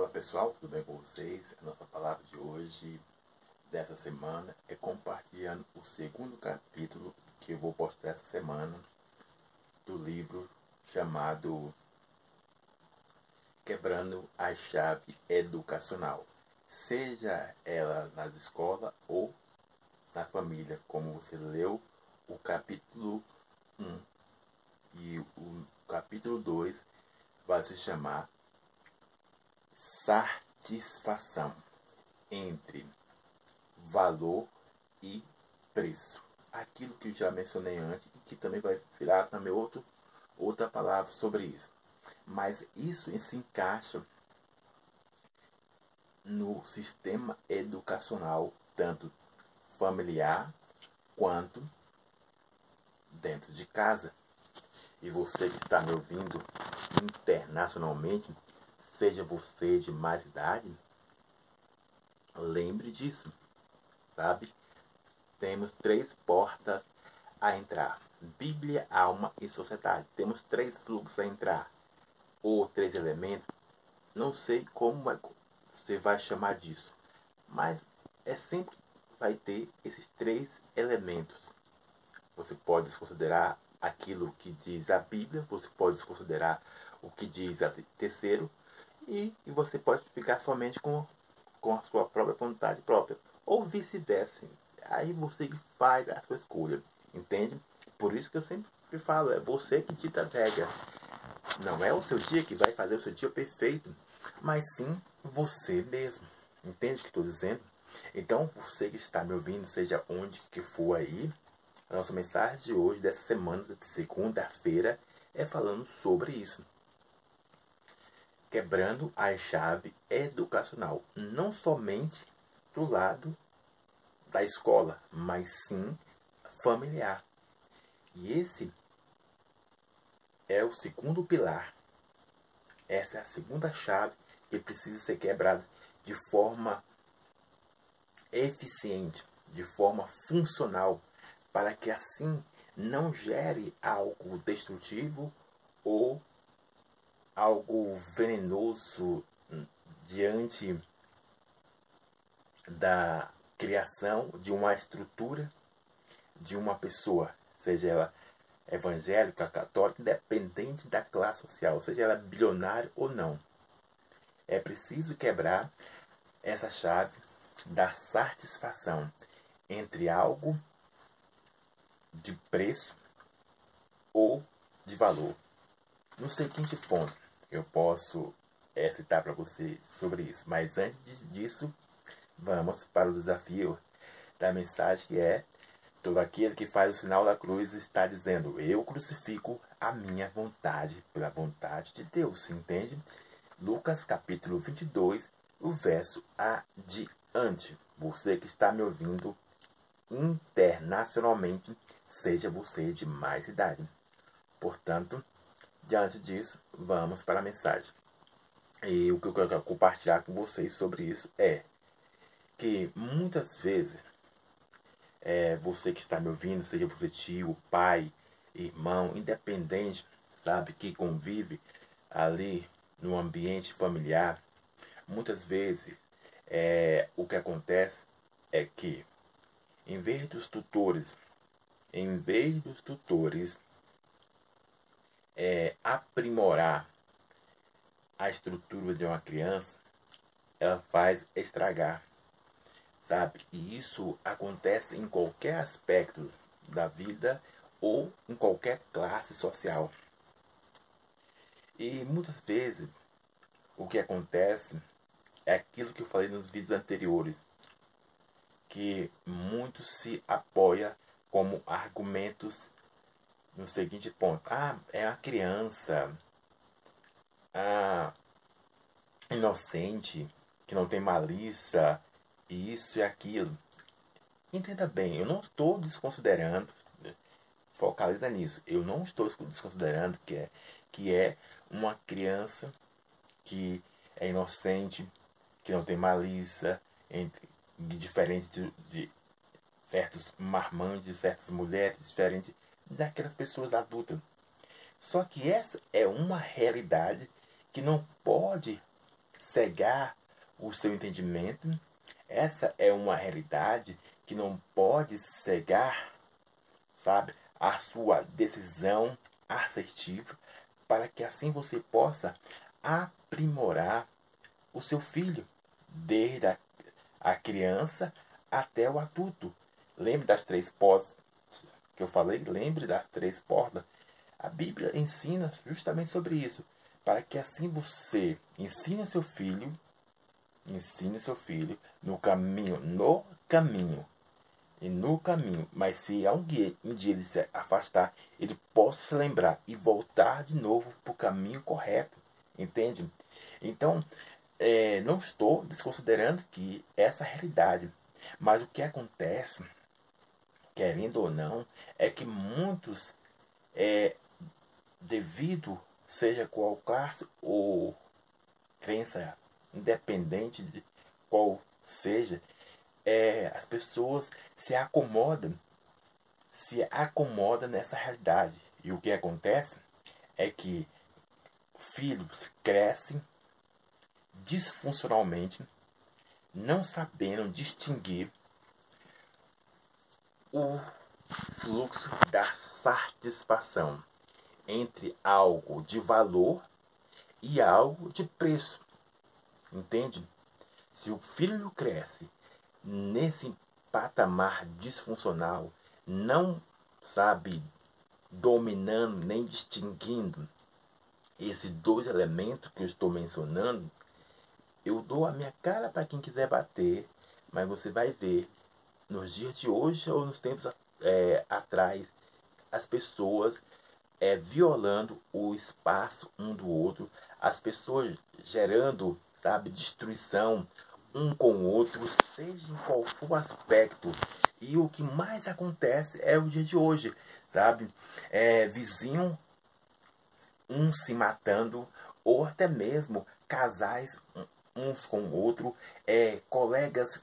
Fala pessoal, tudo bem com vocês? A nossa palavra de hoje, dessa semana, é compartilhando o segundo capítulo que eu vou postar essa semana do livro chamado Quebrando a Chave Educacional. Seja ela nas escolas ou na família, como você leu o capítulo 1 e o capítulo 2 vai se chamar satisfação entre valor e preço. Aquilo que eu já mencionei antes e que também vai virar também outro, outra palavra sobre isso. Mas isso se encaixa no sistema educacional, tanto familiar quanto dentro de casa. E você que está me ouvindo internacionalmente, seja você de mais idade, lembre disso, sabe? Temos três portas a entrar: Bíblia, alma e sociedade. Temos três fluxos a entrar, ou três elementos. Não sei como você vai chamar disso, mas é sempre vai ter esses três elementos. Você pode desconsiderar aquilo que diz a Bíblia, você pode desconsiderar o que diz a terceiro, e, e você pode ficar somente com, com a sua própria vontade própria. Ou vice-versa. Aí você faz a sua escolha. Entende? Por isso que eu sempre falo, é você que dita as regras. Não é o seu dia que vai fazer o seu dia perfeito, mas sim você mesmo. Entende o que estou dizendo? Então, você que está me ouvindo, seja onde que for aí, a nossa mensagem de hoje, dessa semana, de segunda-feira, é falando sobre isso quebrando a chave educacional, não somente do lado da escola, mas sim familiar. E esse é o segundo pilar. Essa é a segunda chave que precisa ser quebrada de forma eficiente, de forma funcional, para que assim não gere algo destrutivo ou algo venenoso diante da criação de uma estrutura de uma pessoa, seja ela evangélica, católica, independente da classe social, seja ela bilionária ou não. É preciso quebrar essa chave da satisfação entre algo de preço ou de valor. No seguinte ponto, eu posso é, citar para você sobre isso. Mas antes disso, vamos para o desafio da mensagem que é Todo aquele que faz o sinal da cruz está dizendo: Eu crucifico a minha vontade pela vontade de Deus. Entende? Lucas capítulo 22, o verso adiante. Você que está me ouvindo internacionalmente, seja você de mais idade. Portanto, Diante disso, vamos para a mensagem. E o que eu quero compartilhar com vocês sobre isso é que muitas vezes é, você que está me ouvindo, seja você tio, pai, irmão, independente, sabe, que convive ali no ambiente familiar, muitas vezes é, o que acontece é que em vez dos tutores, em vez dos tutores é, aprimorar a estrutura de uma criança, ela faz estragar, sabe? E isso acontece em qualquer aspecto da vida ou em qualquer classe social. E muitas vezes o que acontece é aquilo que eu falei nos vídeos anteriores, que muito se apoia como argumentos no seguinte ponto. Ah, é a criança inocente, que não tem malícia, isso e aquilo. Entenda bem, eu não estou desconsiderando, focaliza nisso, eu não estou desconsiderando que é, que é uma criança que é inocente, que não tem malícia, entre, diferente de, de certos marmantes, de certas mulheres, diferente daquelas pessoas adultas. Só que essa é uma realidade que não pode cegar o seu entendimento. Essa é uma realidade que não pode cegar, sabe, a sua decisão assertiva, para que assim você possa aprimorar o seu filho, desde a, criança até o adulto. Lembre das três portas que eu falei, lembre das três portas. A Bíblia ensina justamente sobre isso, para que assim você ensine seu filho, ensine seu filho no caminho, no caminho e no caminho, mas se dia, um dia ele se afastar, ele possa se lembrar e voltar de novo para o caminho correto, entende? Então, é, não estou desconsiderando que essa realidade, mas o que acontece, querendo ou não, é que muitos, é, devido seja qual caso ou crença, independente de qual seja, é, as pessoas se acomodam, se acomodam nessa realidade. E o que acontece é que filhos crescem disfuncionalmente, não sabendo distinguir o fluxo da satisfação entre algo de valor e algo de preço. Entende? Se o filho cresce nesse patamar disfuncional, não sabe dominando nem distinguindo esses dois elementos que eu estou mencionando, eu dou a minha cara para quem quiser bater, mas você vai ver nos dias de hoje ou nos tempos é, atrás as pessoas é, violando o espaço um do outro, as pessoas gerando, sabe, destruição, um com o outro, seja em qual for o aspecto. E o que mais acontece é o dia de hoje, sabe? É, vizinho um se matando, ou até mesmo casais uns com o outro, é, colegas,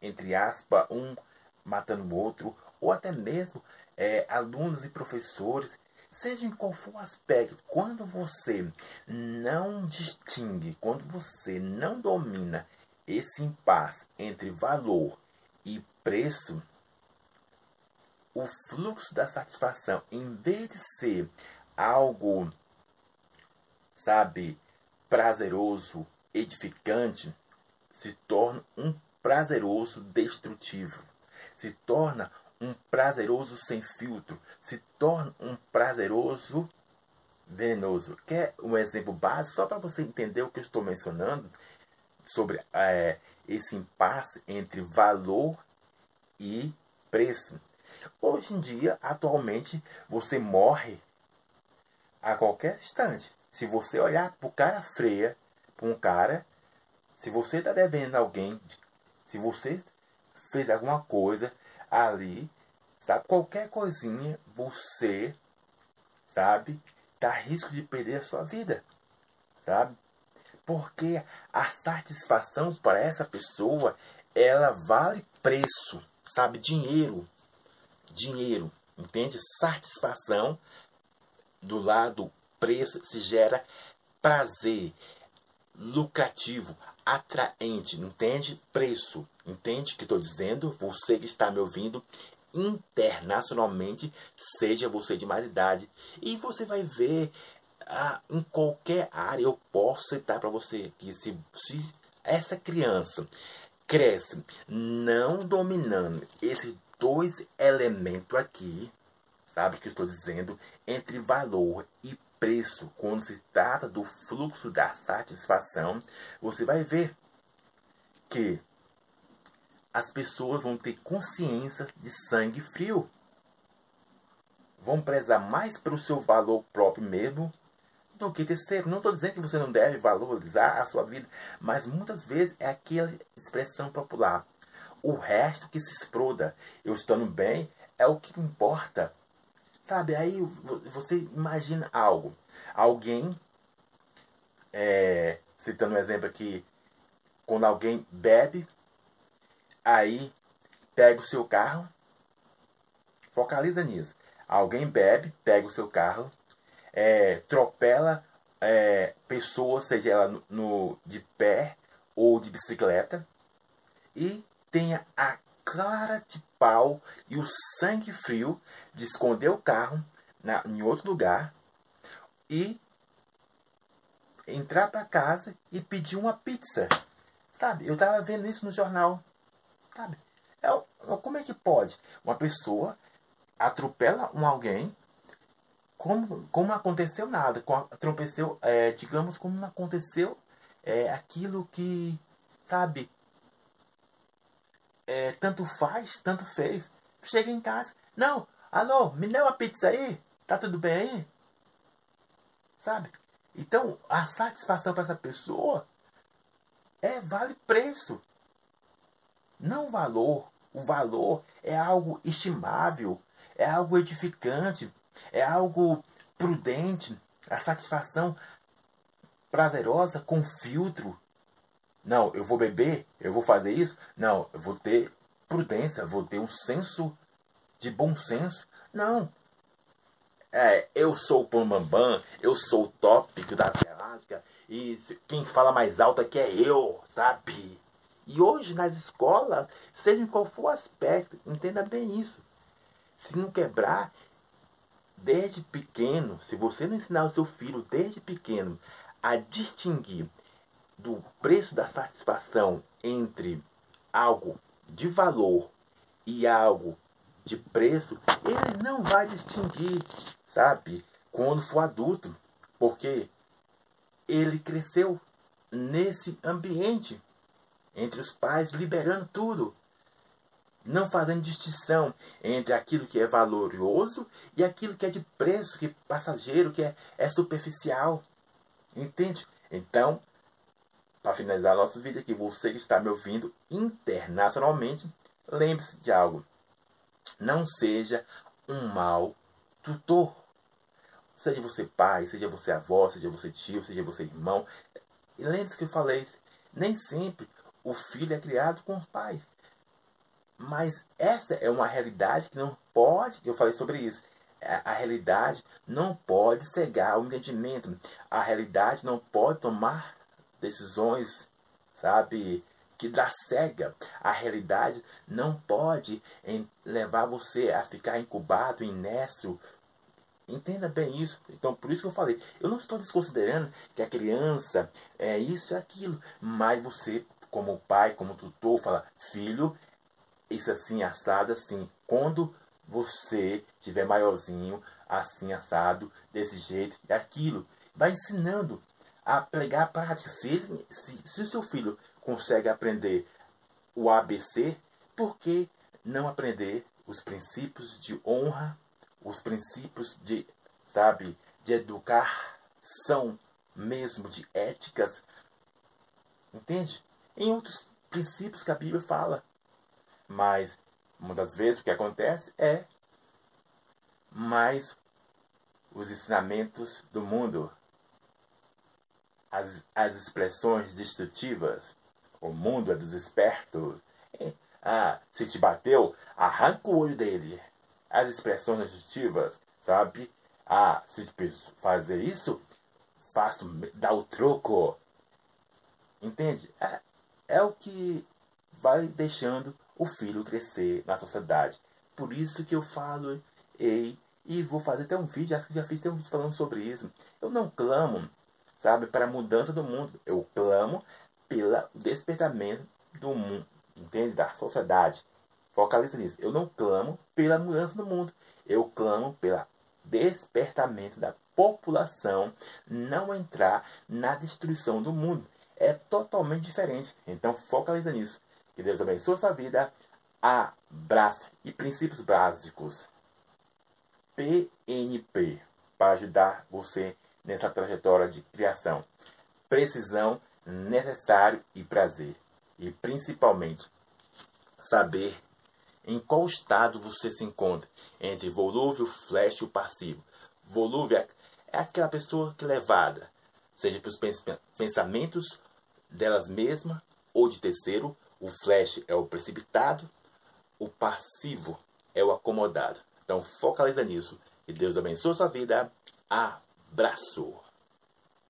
entre aspas, um matando o outro, ou até mesmo é, alunos e professores, seja em qual for o aspecto, quando você não distingue, quando você não domina esse impasse entre valor e preço, o fluxo da satisfação, em vez de ser algo, sabe, prazeroso, edificante, se torna um prazeroso destrutivo, se torna um prazeroso sem filtro, se torna um prazeroso venenoso. Quer um exemplo básico, só para você entender o que eu estou mencionando? sobre é, esse impasse entre valor e preço. Hoje em dia, atualmente, você morre a qualquer instante. Se você olhar para o cara freia, para um cara, se você está devendo alguém, se você fez alguma coisa ali, sabe, qualquer coisinha, você, sabe, tá a risco de perder a sua vida, sabe? Porque a satisfação para essa pessoa, ela vale preço, sabe? Dinheiro. Dinheiro, entende? Satisfação do lado preço se gera prazer, lucrativo, atraente, entende? Preço, entende que estou dizendo? Você que está me ouvindo internacionalmente, seja você de mais idade, e você vai ver ah, em qualquer área eu posso citar para você que se, se essa criança cresce não dominando esses dois elementos aqui, sabe o que estou dizendo, entre valor e preço, quando se trata do fluxo da satisfação, você vai ver que as pessoas vão ter consciência de sangue frio. Vão prezar mais pelo seu valor próprio mesmo do que terceiro. Não estou dizendo que você não deve valorizar a sua vida, mas muitas vezes é aquela expressão popular. O resto que se exploda, eu estando bem, é o que importa. Sabe, aí você imagina algo. Alguém, é, citando um exemplo aqui, quando alguém bebe, aí pega o seu carro, focaliza nisso. Alguém bebe, pega o seu carro, é, tropela é, pessoas, seja ela no, no, de pé bicicleta e tenha a cara de pau e o sangue frio de esconder o carro na, em outro lugar e entrar para casa e pedir uma pizza. Sabe? Eu tava vendo isso no jornal. Sabe? É, como é que pode? Uma pessoa atropela um alguém como, como não aconteceu nada. Aconteceu, é, digamos, como não aconteceu é, aquilo que, sabe, é, tanto faz, tanto fez. Chega em casa, não, alô, me dá uma pizza aí, tá tudo bem aí? Sabe? Então, a satisfação para essa pessoa é vale preço. Não valor. O valor é algo estimável, é algo edificante, é algo prudente. A satisfação prazerosa com filtro. Não, eu vou beber, eu vou fazer isso. Não, eu vou ter prudência, vou ter um senso de bom senso. Não, é, eu sou o Pambambam, eu sou o tópico da galáctica, e quem fala mais alto aqui é eu, sabe? E hoje nas escolas, seja em qual for o aspecto, entenda bem isso. Se não quebrar, desde pequeno, se você não ensinar o seu filho desde pequeno a distinguir do preço da satisfação entre algo de valor e algo de preço, ele não vai distinguir sabe? Quando for adulto, porque ele cresceu nesse ambiente entre os pais, liberando tudo, não fazendo distinção entre aquilo que é valoroso e aquilo que é de preço, que é passageiro, que é, é superficial. Entende? Então, para finalizar nosso vídeo aqui, você que está me ouvindo internacionalmente, lembre-se de algo. Não seja um mau tutor. Seja você pai, seja você avó, seja você tio, seja você irmão. E lembre-se que eu falei, nem sempre o filho é criado com os pais. Mas essa é uma realidade que não pode, eu falei sobre isso. É, a realidade não pode cegar o entendimento. A realidade não pode tomar decisões, sabe, que dá cega. A realidade não pode levar você a ficar incubado, inércio, Entenda bem isso. Então, por isso que eu falei, eu não estou desconsiderando que a criança é isso e aquilo, mas você, como pai, como tutor, fala, filho, isso assim, assado, assim. Quando você tiver maiorzinho, assim, assado, desse jeito e aquilo, vai ensinando a pregar prática. Se, se, se o seu filho consegue aprender o ABC, por que não aprender os princípios de honra, os princípios de, sabe, de educação mesmo, de éticas. Entende? Em outros princípios que a Bíblia fala. Mas muitas vezes o que acontece é mais os ensinamentos do mundo, as, as expressões destrutivas. O mundo é dos espertos. Ah, se te bateu, arranca o olho dele as expressões adjetivas, sabe? Ah, se fazer isso, faço, dá o troco. Entende? É, é o que vai deixando o filho crescer na sociedade. Por isso que eu falo, ei, e vou fazer até um vídeo, acho que já fiz até um vídeo falando sobre isso. Eu não clamo, sabe, para a mudança do mundo. Eu clamo pelo despertamento do mundo, entende? Da sociedade. Focaliza nisso. Eu não clamo pela mudança do mundo. Eu clamo pelo despertamento da população não entrar na destruição do mundo. É totalmente diferente. Então focaliza nisso. Que Deus abençoe a sua vida. Abraço. E princípios básicos. PNP. Para ajudar você nessa trajetória de criação. Precisão, necessário e prazer. E principalmente saber em qual estado você se encontra entre volúvel, flash e o passivo. Volúvel é, é aquela pessoa que é levada, seja para os pensamentos delas mesmas ou de terceiro. O flash é o precipitado, o passivo é o acomodado. Então focaliza nisso. E Deus abençoe sua vida. Abraço!